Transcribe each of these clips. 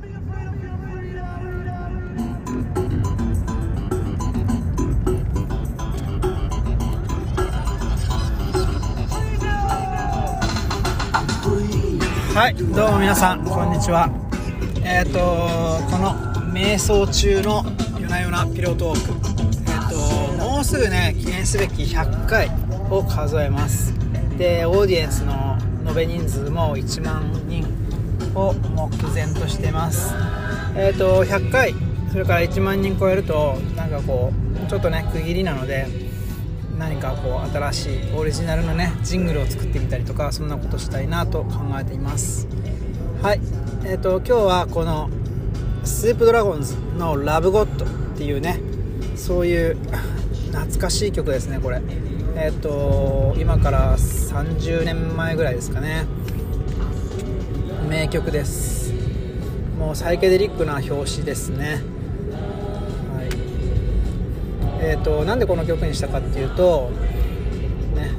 はいどうも皆さんこんにちは。えっ、ー、とこの瞑想中の夜な夜なピロートーク。えっ、ー、ともうすぐね記念すべき100回を数えます。でオーディエンスの延べ人数も1万人を目前としてます。えっ、ー、と100回それから1万人超えるとなんかこうちょっとね区切りなので何かこう新しいオリジナルのねジングルを作ってみたりとかそんなことしたいなと考えています。はい。えっ、ー、と今日はこのスープドラゴンズの「ラブゴッド」っていうねそういう懐かしい曲ですねこれ。えっ、ー、と今から30年前ぐらいですかね。名曲です。もうサイケデリックな表紙ですね。はい。えーと、なんでこの曲にしたかっていうとね。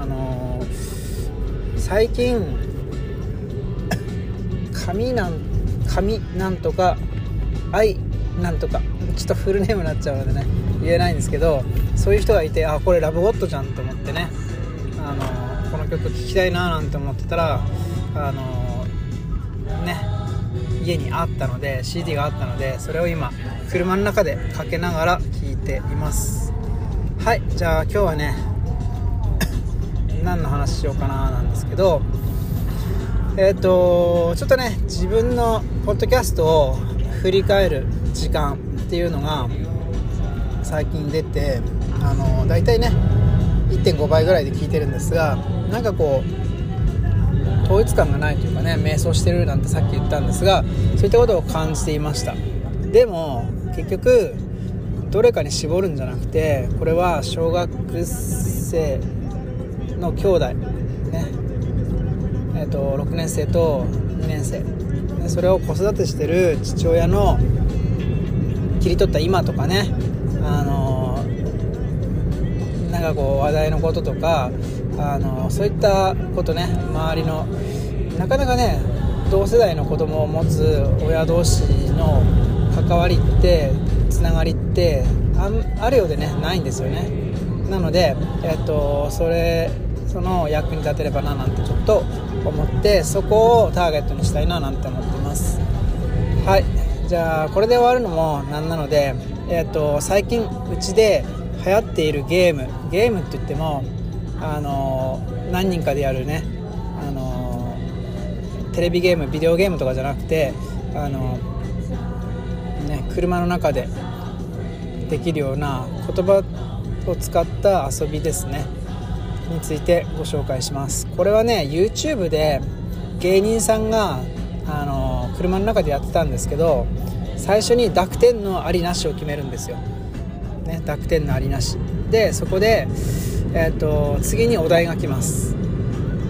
あのー、最近紙なん紙なんとか愛なんとかちょっとフルネームになっちゃうのでね言えないんですけどそういう人がいてあこれラブゴッドじゃんと思ってね。あのー、曲聴きたいななんて思ってたらあの、ね家にあったので CD があったのでそれを今車の中でかけながら聴いています。はいじゃあ今日はね何の話しようかななんですけどえっ、ー、とちょっとね自分のポッドキャストを振り返る時間っていうのが最近出てあの大体ね1.5倍ぐらいで聞いてるんですがなんかこう統一感がないというかね瞑想してるなんてさっき言ったんですがそういったことを感じていました。でも結局どれかに絞るんじゃなくてこれは小学生の兄弟ね。えーと、6年生と2年生。でそれを子育てしてる父親の切り取った今とかねあのなんかこう話題のこととかあのそういったことね周りのなかなかね同世代の子供を持つ親同士の関わりってつながりってあるようでねないんですよね。なので、えっと、それその役に立てればななんてちょっと思ってそこをターゲットにしたいななんて思ってます。はい。じゃあこれで終わるのもなんなので、えっと、最近うちで流行っているゲームゲームって言ってもあの何人かでやるねあのテレビゲームビデオゲームとかじゃなくてあのね車の中でできるような言葉を使った遊びですねについてご紹介します。これはね YouTube で芸人さんがあの車の中でやってたんですけど最初に濁点のありなしを決めるんですよ、ね、濁点のありなし。でそこで、えーと、次にお題が来ます。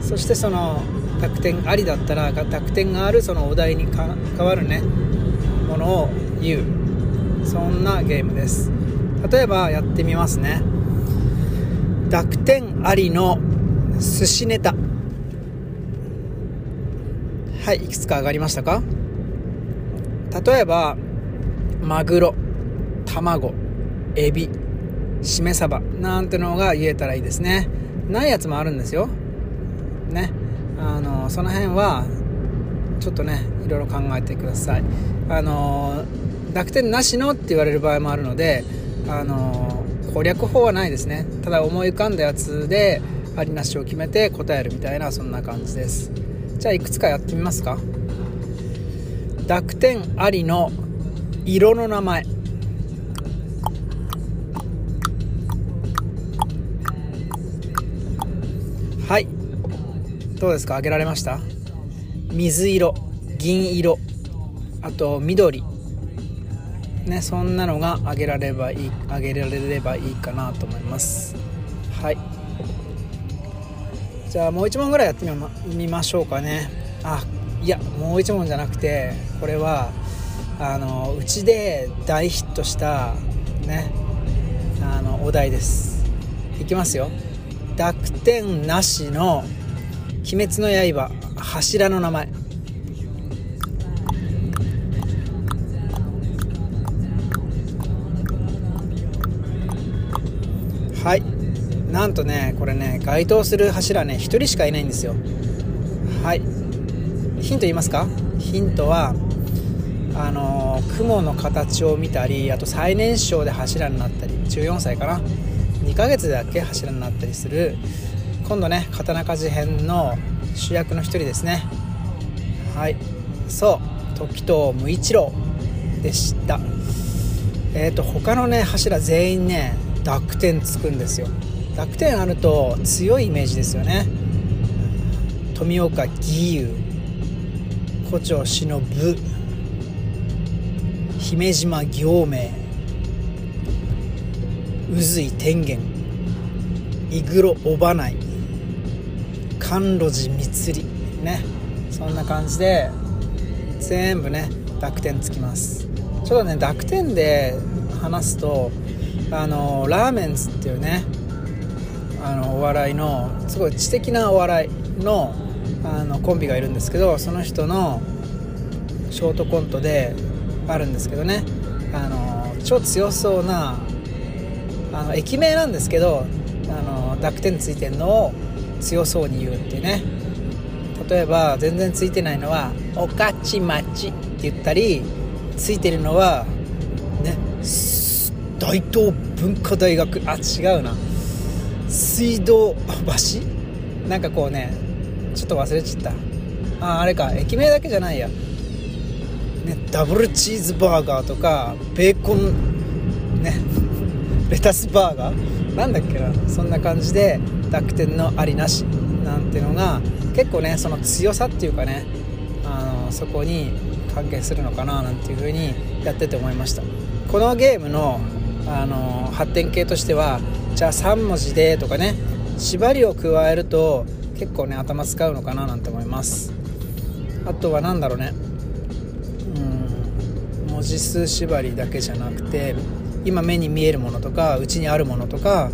そしてその濁点ありだったら濁点があるそのお題に変わるねものを言う。そんなゲームです。例えばやってみますね。濁点ありの寿司ネタ。はいいくつか上がりましたか？例えばマグロ卵。エビしめ鯖なんてのが言えたらいいですね。ないやつもあるんですよ。ね。あのその辺はちょっとねいろいろ考えてください。あの濁点なしのって言われる場合もあるのであの攻略法はないですね。ただ思い浮かんだやつでありなしを決めて答えるみたいなそんな感じです。じゃあいくつかやってみますか。濁点ありの色の名前。はい。どうですか？あげられました？水色銀色あと緑。ねそんなのがあげられればいいあげられればいいかなと思います。はい。じゃあもう1問ぐらいやってみましょうかね。あいやもう1問じゃなくてこれはあのうちで大ヒットしたねあのお題です。いきますよ。濁点なしの「鬼滅の刃」柱の名前。はい。なんとねこれね該当する柱ね1人しかいないんですよ。はい。ヒント言いますか？ヒントはあのー、雲の形を見たりあと最年少で柱になったり14歳かな。2ヶ月だけ柱になったりする今度ね刀鍛冶編の主役の一人ですね。はい。そう。時藤無一郎でした。えっ、ー、と他のね柱全員ね濁点つくんですよ。濁点あると強いイメージですよね。富岡義勇胡蝶忍姫島行明。宇髄天元。井黒尾花井甘露寺三り。ね。そんな感じで全部ね濁点つきます。ちょっとね濁点で話すとあのラーメンズっていうねあのお笑いのすごい知的なお笑いのあのコンビがいるんですけどその人のショートコントであるんですけどね。あの超強そうなあの駅名なんですけどあの濁点ついてるのを強そうに言うっていうね。例えば全然ついてないのは「おかちまち」って言ったりついてるのはね大東文化大学。あ違うな。水道橋？なんかこうねちょっと忘れちゃった。ああれか。駅名だけじゃないや、ね、ダブルチーズバーガーとかベーコンね。レタスバーガー？なんだっけな？そんな感じで濁点のありなし。なんていうのが結構ねその強さっていうかねあのそこに関係するのかななんていう風にやってて思いました。このゲームのあの発展系としてはじゃあ3文字でとかね縛りを加えると結構ね頭使うのかななんて思います。あとは何だろうね。うん文字数縛りだけじゃなくて今目に見えるものとかうちにあるものとか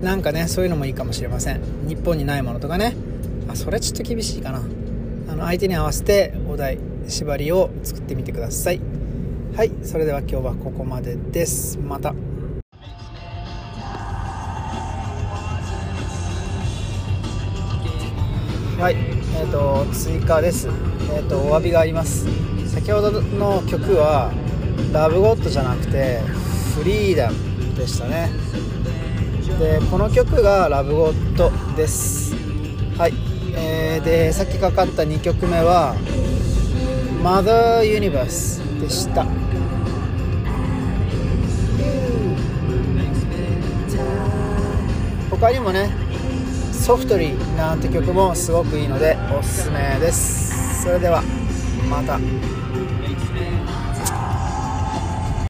なんかねそういうのもいいかもしれません。日本にないものとかね。あそれちょっと厳しいかな。あの相手に合わせてお題縛りを作ってみてください。はいそれでは今日はここまでです。また。はいえーと、追加です、えーと、お詫びがあります。先ほどの曲はラブゴッドじゃなくてフリーダムでしたね。でこの曲がラブゴッドです。はい、えー、でさっきかかった2曲目は Mother Universe でした。他にもねソフトリーなんて曲もすごくいいのでおすすめです。それではまた。